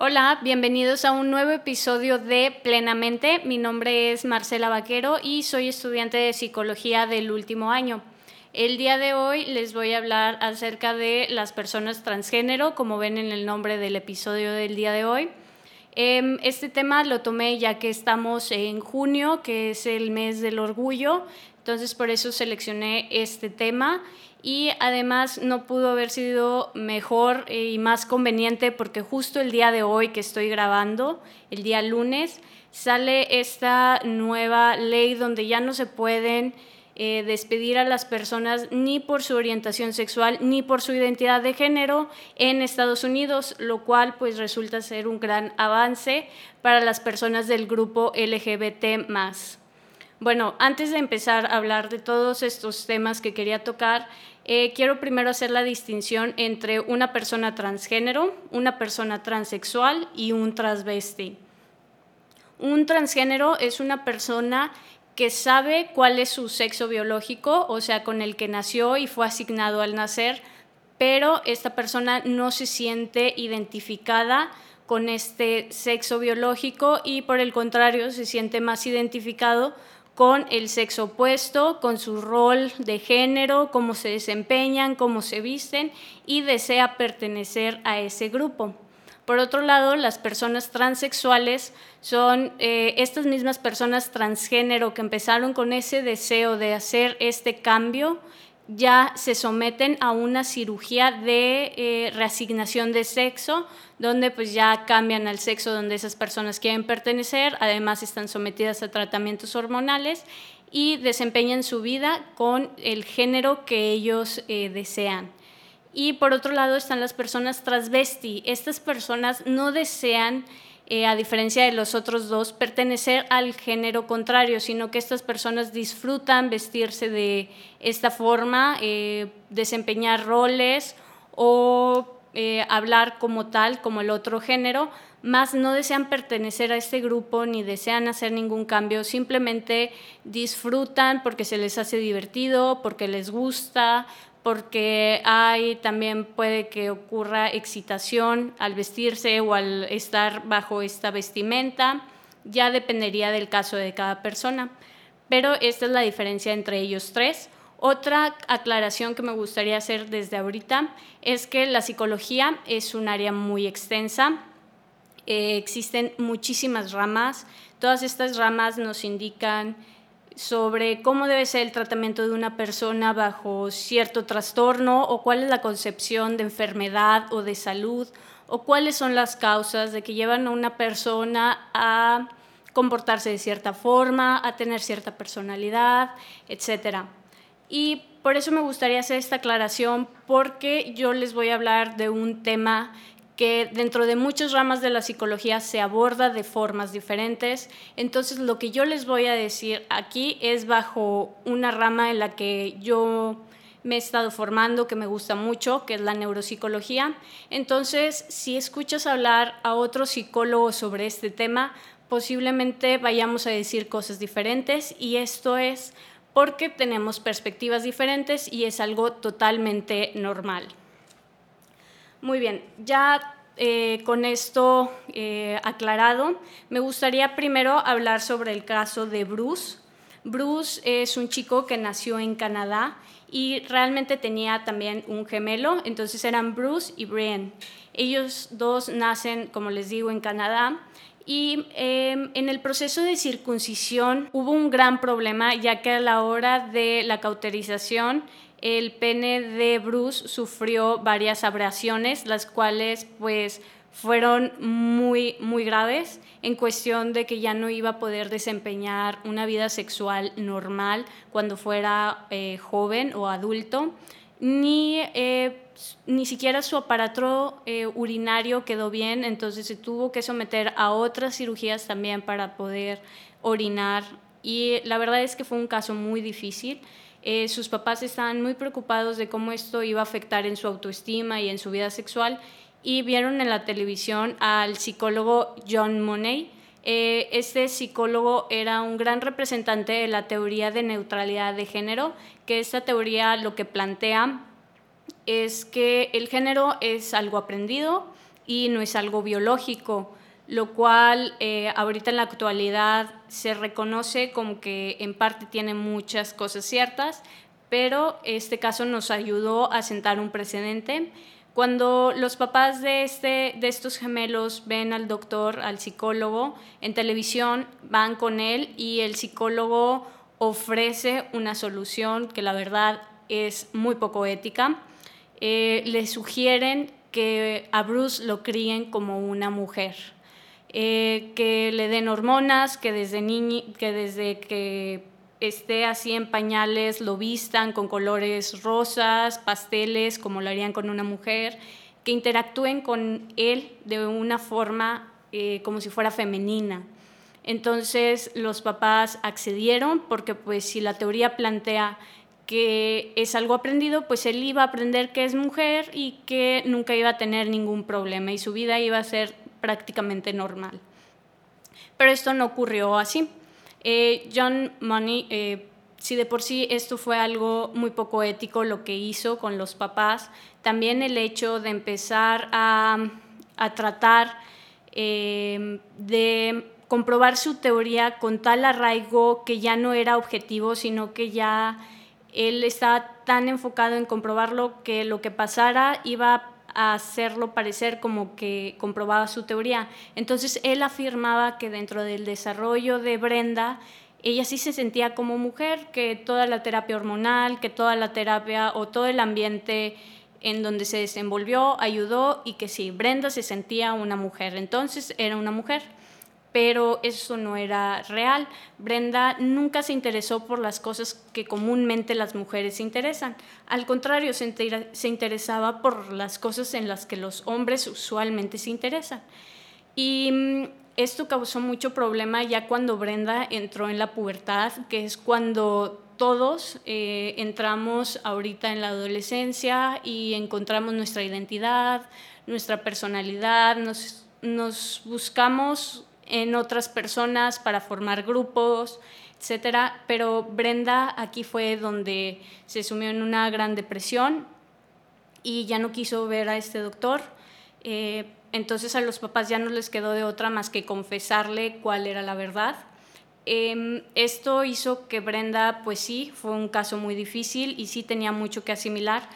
Hola, bienvenidos a un nuevo episodio de Plenamente. Mi nombre es Marcela Vaquero y soy estudiante de psicología del último año. El día de hoy les voy a hablar acerca de las personas transgénero, como ven en el nombre del episodio del día de hoy. Em, este tema lo tomé ya que estamos en junio, que es el mes del orgullo, entonces por eso seleccioné este tema y además no pudo haber sido mejor y más conveniente porque justo el día de hoy que estoy grabando, el día lunes, sale esta nueva ley donde ya no se pueden eh, despedir a las personas ni por su orientación sexual ni por su identidad de género en Estados Unidos, lo cual pues resulta ser un gran avance para las personas del grupo LGBT+. Bueno, antes de empezar a hablar de todos estos temas que quería tocar, eh, quiero primero hacer la distinción entre una persona transgénero, una persona transexual y un transvesti. Un transgénero es una persona que sabe cuál es su sexo biológico, o sea, con el que nació y fue asignado al nacer, pero esta persona no se siente identificada con este sexo biológico y por el contrario se siente más identificado con el sexo opuesto, con su rol de género, cómo se desempeñan, cómo se visten y desea pertenecer a ese grupo. Por otro lado, las personas transexuales son eh, estas mismas personas transgénero que empezaron con ese deseo de hacer este cambio ya se someten a una cirugía de eh, reasignación de sexo, donde pues ya cambian al sexo donde esas personas quieren pertenecer, además están sometidas a tratamientos hormonales y desempeñan su vida con el género que ellos eh, desean. Y por otro lado están las personas transvesti. Estas personas no desean eh, a diferencia de los otros dos, pertenecer al género contrario, sino que estas personas disfrutan vestirse de esta forma, eh, desempeñar roles o eh, hablar como tal, como el otro género, más no desean pertenecer a este grupo ni desean hacer ningún cambio, simplemente disfrutan porque se les hace divertido, porque les gusta, porque hay también puede que ocurra excitación al vestirse o al estar bajo esta vestimenta, ya dependería del caso de cada persona. Pero esta es la diferencia entre ellos tres. Otra aclaración que me gustaría hacer desde ahorita es que la psicología es un área muy extensa. Eh, existen muchísimas ramas. Todas estas ramas nos indican sobre cómo debe ser el tratamiento de una persona bajo cierto trastorno o cuál es la concepción de enfermedad o de salud o cuáles son las causas de que llevan a una persona a comportarse de cierta forma, a tener cierta personalidad, etc. Y por eso me gustaría hacer esta aclaración porque yo les voy a hablar de un tema que dentro de muchas ramas de la psicología se aborda de formas diferentes. Entonces, lo que yo les voy a decir aquí es bajo una rama en la que yo me he estado formando, que me gusta mucho, que es la neuropsicología. Entonces, si escuchas hablar a otro psicólogo sobre este tema, posiblemente vayamos a decir cosas diferentes y esto es porque tenemos perspectivas diferentes y es algo totalmente normal. Muy bien, ya eh, con esto eh, aclarado, me gustaría primero hablar sobre el caso de Bruce. Bruce es un chico que nació en Canadá y realmente tenía también un gemelo, entonces eran Bruce y Brian. Ellos dos nacen, como les digo, en Canadá y em, en el proceso de circuncisión hubo un gran problema ya que a la hora de la cauterización el pene de Bruce sufrió varias abrasiones, las cuales pues fueron muy, muy graves en cuestión de que ya no iba a poder desempeñar una vida sexual normal cuando fuera eh, joven o adulto, ni, eh, ni siquiera su aparato eh, urinario quedó bien, entonces se tuvo que someter a otras cirugías también para poder orinar y la verdad es que fue un caso muy difícil. Eh, sus papás estaban muy preocupados de cómo esto iba a afectar en su autoestima y en su vida sexual y vieron en la televisión al psicólogo John Money. Eh, este psicólogo era un gran representante de la teoría de neutralidad de género, que esta teoría lo que plantea es que el género es algo aprendido y no es algo biológico, lo cual eh, ahorita en la actualidad se reconoce como que en parte tiene muchas cosas ciertas, pero este caso nos ayudó a sentar un precedente. Cuando los papás de, este, de estos gemelos ven al doctor, al psicólogo, en televisión van con él y el psicólogo ofrece una solución que la verdad es muy poco ética. Eh, le sugieren que a Bruce lo críen como una mujer, eh, que le den hormonas, que desde, que desde que esté así en pañales lo vistan con colores rosas, pasteles, como lo harían con una mujer, que interactúen con él de una forma eh, como si fuera femenina. Entonces los papás accedieron porque pues si la teoría plantea que es algo aprendido, pues él iba a aprender que es mujer y que nunca iba a tener ningún problema y su vida iba a ser prácticamente normal. Pero esto no ocurrió así. Eh, John Money, eh, si de por sí esto fue algo muy poco ético lo que hizo con los papás, también el hecho de empezar a, tratar eh, de comprobar su teoría con tal arraigo que ya no era objetivo, sino que ya él estaba tan enfocado en comprobarlo que lo que pasara iba hacerlo parecer como que comprobaba su teoría. Entonces él afirmaba que dentro del desarrollo de Brenda, ella sí se sentía como mujer, que toda la terapia hormonal, que toda la terapia o todo el ambiente en donde se desenvolvió ayudó y que sí, Brenda se sentía una mujer, entonces era una mujer pero eso no era real. Brenda nunca se interesó por las cosas que comúnmente las mujeres se interesan. Al contrario, se, interesaba por las cosas en las que los hombres usualmente se interesan. Y mm, esto causó mucho problema ya cuando Brenda entró en la pubertad, que es cuando todos eh, entramos ahorita en la adolescencia y encontramos nuestra identidad, nuestra personalidad, nos, nos buscamos en otras personas para formar grupos, etcétera. Pero Brenda aquí fue donde se sumió en una gran depresión y ya no quiso ver a este doctor. Eh, entonces a los papás ya no les quedó de otra más que confesarle cuál era la verdad. Em, esto hizo que Brenda, pues sí, fue un caso muy difícil y sí tenía mucho que asimilar,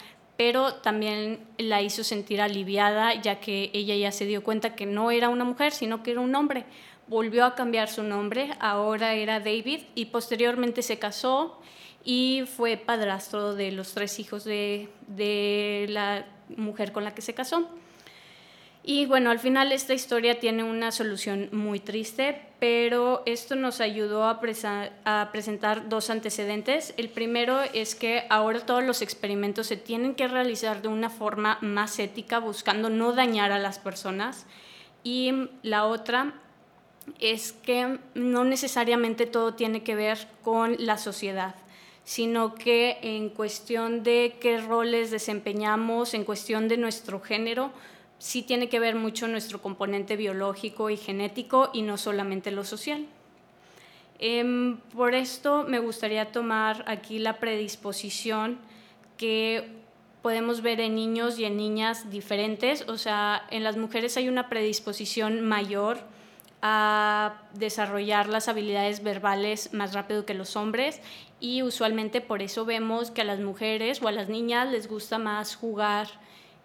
pero también la hizo sentir aliviada ya que ella ya se dio cuenta que no era una mujer, sino que era un hombre. Volvió a cambiar su nombre, ahora era David y posteriormente se casó y fue padrastro de los tres hijos de, de la mujer con la que se casó. Y bueno, al final esta historia tiene una solución muy triste, pero esto nos ayudó a, a, presentar dos antecedentes. El primero es que ahora todos los experimentos se tienen que realizar de una forma más ética, buscando no dañar a las personas. Y la otra es que no necesariamente todo tiene que ver con la sociedad sino que en cuestión de qué roles desempeñamos, en cuestión de nuestro género, sí tiene que ver mucho nuestro componente biológico y genético y no solamente lo social. Em, por esto me gustaría tomar aquí la predisposición que podemos ver en niños y en niñas diferentes, o sea, en las mujeres hay una predisposición mayor a desarrollar las habilidades verbales más rápido que los hombres y usualmente por eso vemos que a las mujeres o a las niñas les gusta más jugar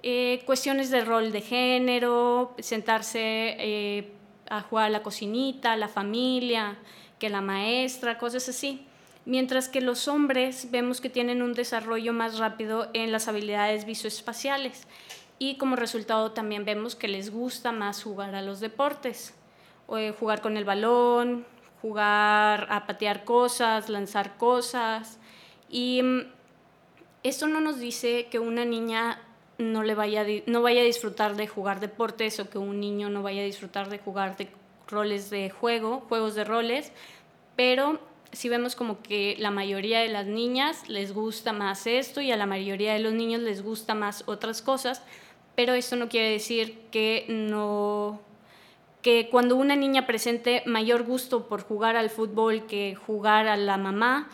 eh, cuestiones de rol de género, sentarse eh, a jugar a la cocinita, la familia, que la maestra, cosas así. Mientras que los hombres vemos que tienen un desarrollo más rápido en las habilidades visoespaciales y como resultado también vemos que les gusta más jugar a los deportes, o, eh, jugar con el balón, jugar a patear cosas, lanzar cosas. Y mm, esto no nos dice que una niña no, le vaya, no vaya a disfrutar de jugar deportes o que un niño no vaya a disfrutar de jugar de roles de juego, juegos de roles, pero si vemos como que la mayoría de las niñas les gusta más esto y a la mayoría de los niños les gusta más otras cosas, pero esto no quiere decir que no que cuando una niña presente mayor gusto por jugar al fútbol que jugar a la mamá,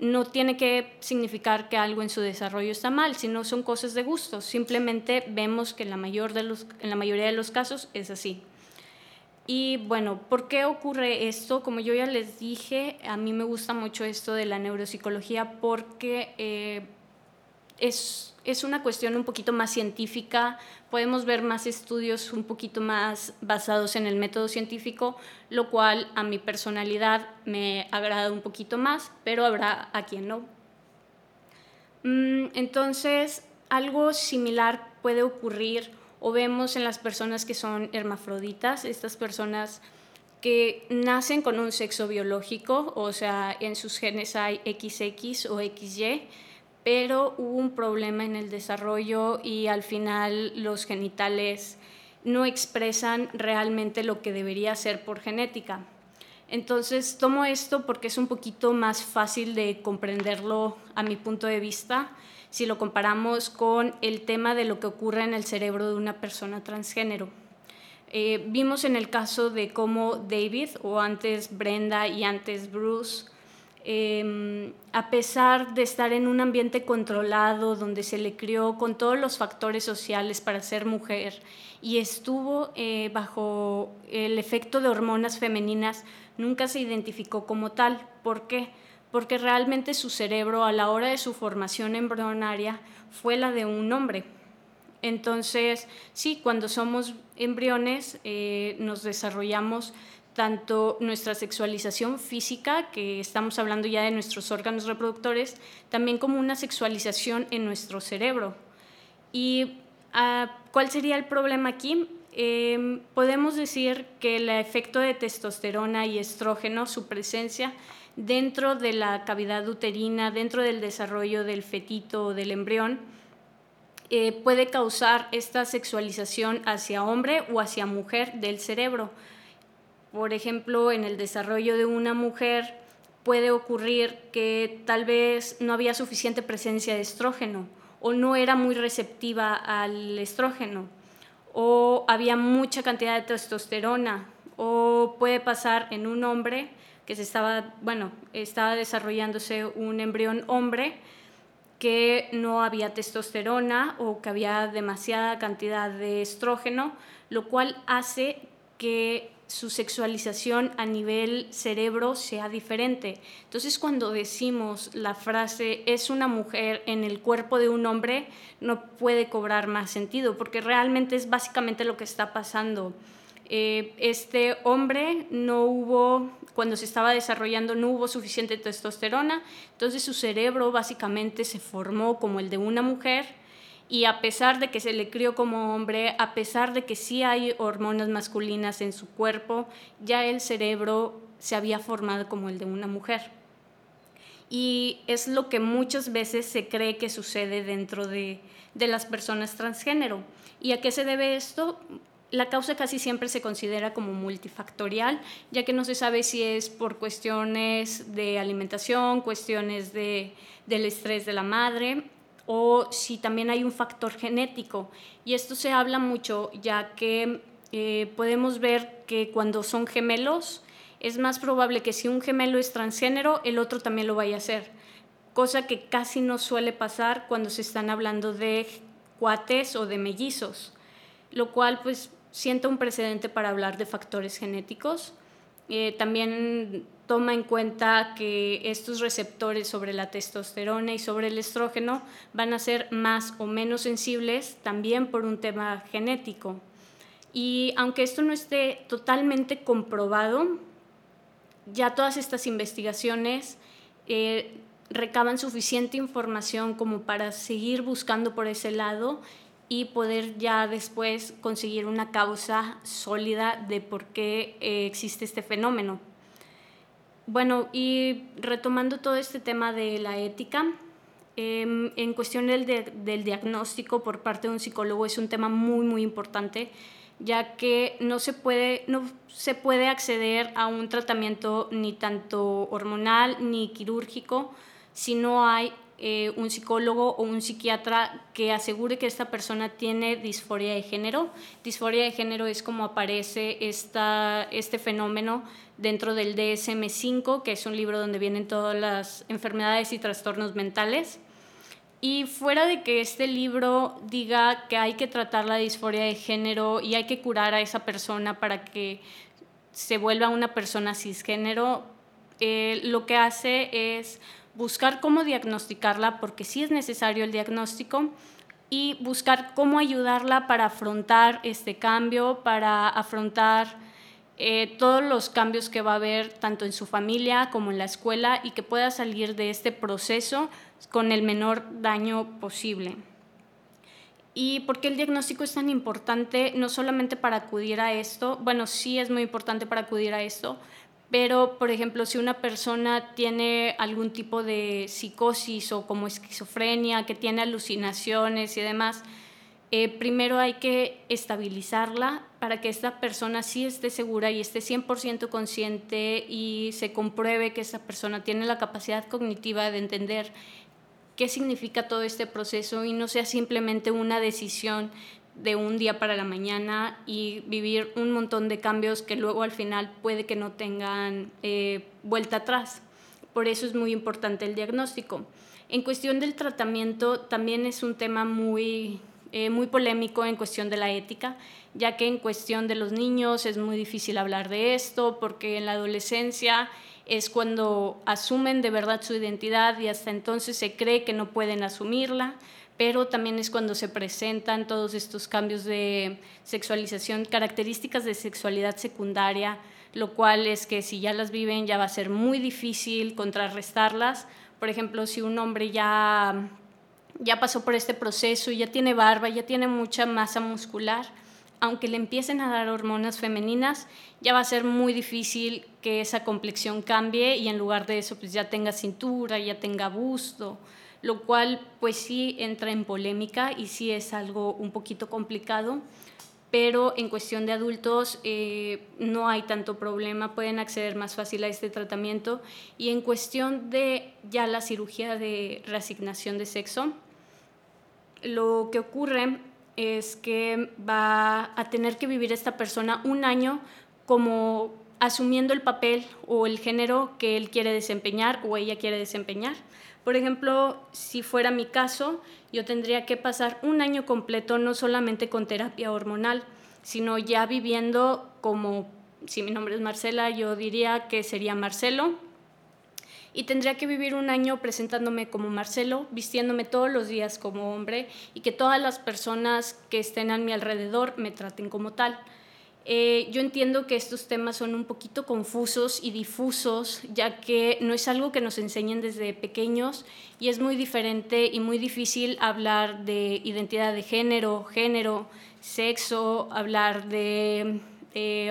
no tiene que significar que algo en su desarrollo está mal, sino son cosas de gusto. Simplemente vemos que en la, mayor de los, en la mayoría de los casos es así. Y bueno, ¿por qué ocurre esto? Como yo ya les dije, a mí me gusta mucho esto de la neuropsicología porque eh, es, es una cuestión un poquito más científica, podemos ver más estudios un poquito más basados en el método científico, lo cual a mi personalidad me agrada un poquito más, pero habrá a quien no. Mm, entonces, algo similar puede ocurrir o vemos en las personas que son hermafroditas, estas personas que nacen con un sexo biológico, o sea, en sus genes hay XX o XY, pero hubo un problema en el desarrollo y al final los genitales no expresan realmente lo que debería ser por genética. Entonces tomo esto porque es un poquito más fácil de comprenderlo a mi punto de vista si lo comparamos con el tema de lo que ocurre en el cerebro de una persona transgénero. Eh, vimos en el caso de cómo David, o antes Brenda y antes Bruce, Em, a pesar de estar en un ambiente controlado, donde se le crió con todos los factores sociales para ser mujer y estuvo eh, bajo el efecto de hormonas femeninas, nunca se identificó como tal. ¿Por qué? Porque realmente su cerebro a la hora de su formación embrionaria fue la de un hombre. Entonces, sí, cuando somos embriones eh, nos desarrollamos tanto nuestra sexualización física, que estamos hablando ya de nuestros órganos reproductores, también como una sexualización en nuestro cerebro. ¿Y ah, cuál sería el problema aquí? Em, podemos decir que el efecto de testosterona y estrógeno, su presencia dentro de la cavidad uterina, dentro del desarrollo del fetito o del embrión, eh, puede causar esta sexualización hacia hombre o hacia mujer del cerebro por ejemplo, en el desarrollo de una mujer puede ocurrir que tal vez no había suficiente presencia de estrógeno o no era muy receptiva al estrógeno o había mucha cantidad de testosterona o puede pasar en un hombre que se estaba, bueno, estaba desarrollándose un embrión hombre que no había testosterona o que había demasiada cantidad de estrógeno, lo cual hace que su sexualización a nivel cerebro sea diferente. Entonces cuando decimos la frase es una mujer en el cuerpo de un hombre, no puede cobrar más sentido, porque realmente es básicamente lo que está pasando. Eh, este hombre no hubo, cuando se estaba desarrollando, no hubo suficiente testosterona, entonces su cerebro básicamente se formó como el de una mujer y a pesar de que se le crió como hombre, a pesar de que sí hay hormonas masculinas en su cuerpo, ya el cerebro se había formado como el de una mujer. Y es lo que muchas veces se cree que sucede dentro de, de las personas transgénero. ¿Y a qué se debe esto? La causa casi siempre se considera como multifactorial, ya que no se sabe si es por cuestiones de alimentación, cuestiones de, del estrés de la madre o si también hay un factor genético. Y esto se habla mucho ya que eh, podemos ver que cuando son gemelos es más probable que si un gemelo es transgénero, el otro también lo vaya a hacer, cosa que casi no suele pasar cuando se están hablando de cuates o de mellizos, lo cual pues sienta un precedente para hablar de factores genéticos. Eh, también toma en cuenta que estos receptores sobre la testosterona y sobre el estrógeno van a ser más o menos sensibles también por un tema genético. Y aunque esto no esté totalmente comprobado, ya todas estas investigaciones eh, recaban suficiente información como para seguir buscando por ese lado y poder ya después conseguir una causa sólida de por qué eh, existe este fenómeno. Bueno, y retomando todo este tema de la ética, em, en cuestión del, del, diagnóstico por parte de un psicólogo es un tema muy, muy importante, ya que no se puede, no se puede acceder a un tratamiento ni tanto hormonal ni quirúrgico si no hay eh, un psicólogo o un psiquiatra que asegure que esta persona tiene disforia de género. Disforia de género es como aparece esta, este fenómeno dentro del DSM5, que es un libro donde vienen todas las enfermedades y trastornos mentales. Y fuera de que este libro diga que hay que tratar la disforia de género y hay que curar a esa persona para que se vuelva una persona cisgénero, eh, lo que hace es buscar cómo diagnosticarla, porque sí es necesario el diagnóstico, y buscar cómo ayudarla para afrontar este cambio, para afrontar eh, todos los cambios que va a haber tanto en su familia como en la escuela y que pueda salir de este proceso con el menor daño posible. ¿Y por qué el diagnóstico es tan importante? No solamente para acudir a esto, bueno, sí es muy importante para acudir a esto, pero, por ejemplo, si una persona tiene algún tipo de psicosis o como esquizofrenia, que tiene alucinaciones y demás, eh, primero hay que estabilizarla para que esta persona sí esté segura y esté 100% consciente y se compruebe que esa persona tiene la capacidad cognitiva de entender qué significa todo este proceso y no sea simplemente una decisión de un día para la mañana y vivir un montón de cambios que luego al final puede que no tengan eh, vuelta atrás. Por eso es muy importante el diagnóstico. En cuestión del tratamiento también es un tema muy, eh, muy polémico en cuestión de la ética, ya que en cuestión de los niños es muy difícil hablar de esto porque en la adolescencia es cuando asumen de verdad su identidad y hasta entonces se cree que no pueden asumirla pero también es cuando se presentan todos estos cambios de sexualización, características de sexualidad secundaria, lo cual es que si ya las viven ya va a ser muy difícil contrarrestarlas. Por ejemplo, si un hombre ya, ya pasó por este proceso, ya tiene barba, ya tiene mucha masa muscular, aunque le empiecen a dar hormonas femeninas, ya va a ser muy difícil que esa complexión cambie y en lugar de eso pues ya tenga cintura, ya tenga busto lo cual pues sí entra en polémica y sí es algo un poquito complicado, pero en cuestión de adultos eh, no hay tanto problema, pueden acceder más fácil a este tratamiento y en cuestión de ya la cirugía de reasignación de sexo, lo que ocurre es que va a tener que vivir esta persona un año como asumiendo el papel o el género que él quiere desempeñar o ella quiere desempeñar. Por ejemplo, si fuera mi caso, yo tendría que pasar un año completo no solamente con terapia hormonal, sino ya viviendo como, si mi nombre es Marcela, yo diría que sería Marcelo. Y tendría que vivir un año presentándome como Marcelo, vistiéndome todos los días como hombre y que todas las personas que estén a mi alrededor me traten como tal. Eh, yo entiendo que estos temas son un poquito confusos y difusos, ya que no es algo que nos enseñen desde pequeños y es muy diferente y muy difícil hablar de identidad de género, género, sexo, hablar de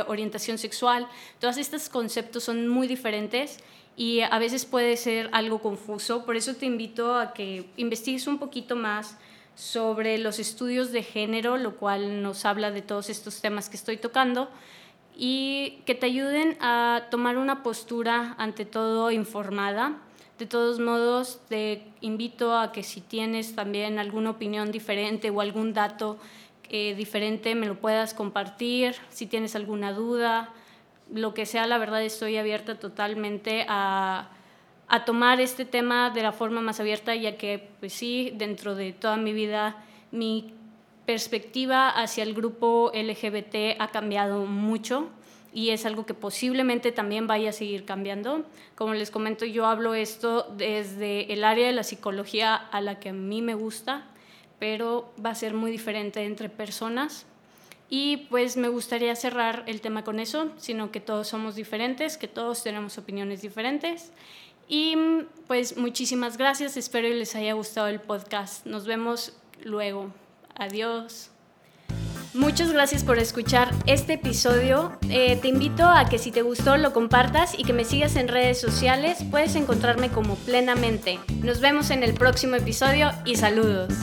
orientación sexual. Todos estos conceptos son muy diferentes y a veces puede ser algo confuso. Por eso te invito a que investigues un poquito más sobre los estudios de género, lo cual nos habla de todos estos temas que estoy tocando, y que te ayuden a tomar una postura ante todo informada. De todos modos, te invito a que si tienes también alguna opinión diferente o algún dato eh, diferente, me lo puedas compartir. Si tienes alguna duda, lo que sea, la verdad estoy abierta totalmente a a tomar este tema de la forma más abierta, ya que, pues sí, dentro de toda mi vida, mi perspectiva hacia el grupo LGBT ha cambiado mucho y es algo que posiblemente también vaya a seguir cambiando. Como les comento, yo hablo esto desde el área de la psicología a la que a mí me gusta, pero va a ser muy diferente entre personas. Y pues me gustaría cerrar el tema con eso, sino que todos somos diferentes, que todos tenemos opiniones diferentes y pues muchísimas gracias, espero que les haya gustado el podcast. Nos vemos luego. Adiós. Muchas gracias por escuchar este episodio. Eh, te invito a que si te gustó lo compartas y que me sigas en redes sociales. Puedes encontrarme como plenamente. Nos vemos en el próximo episodio y saludos.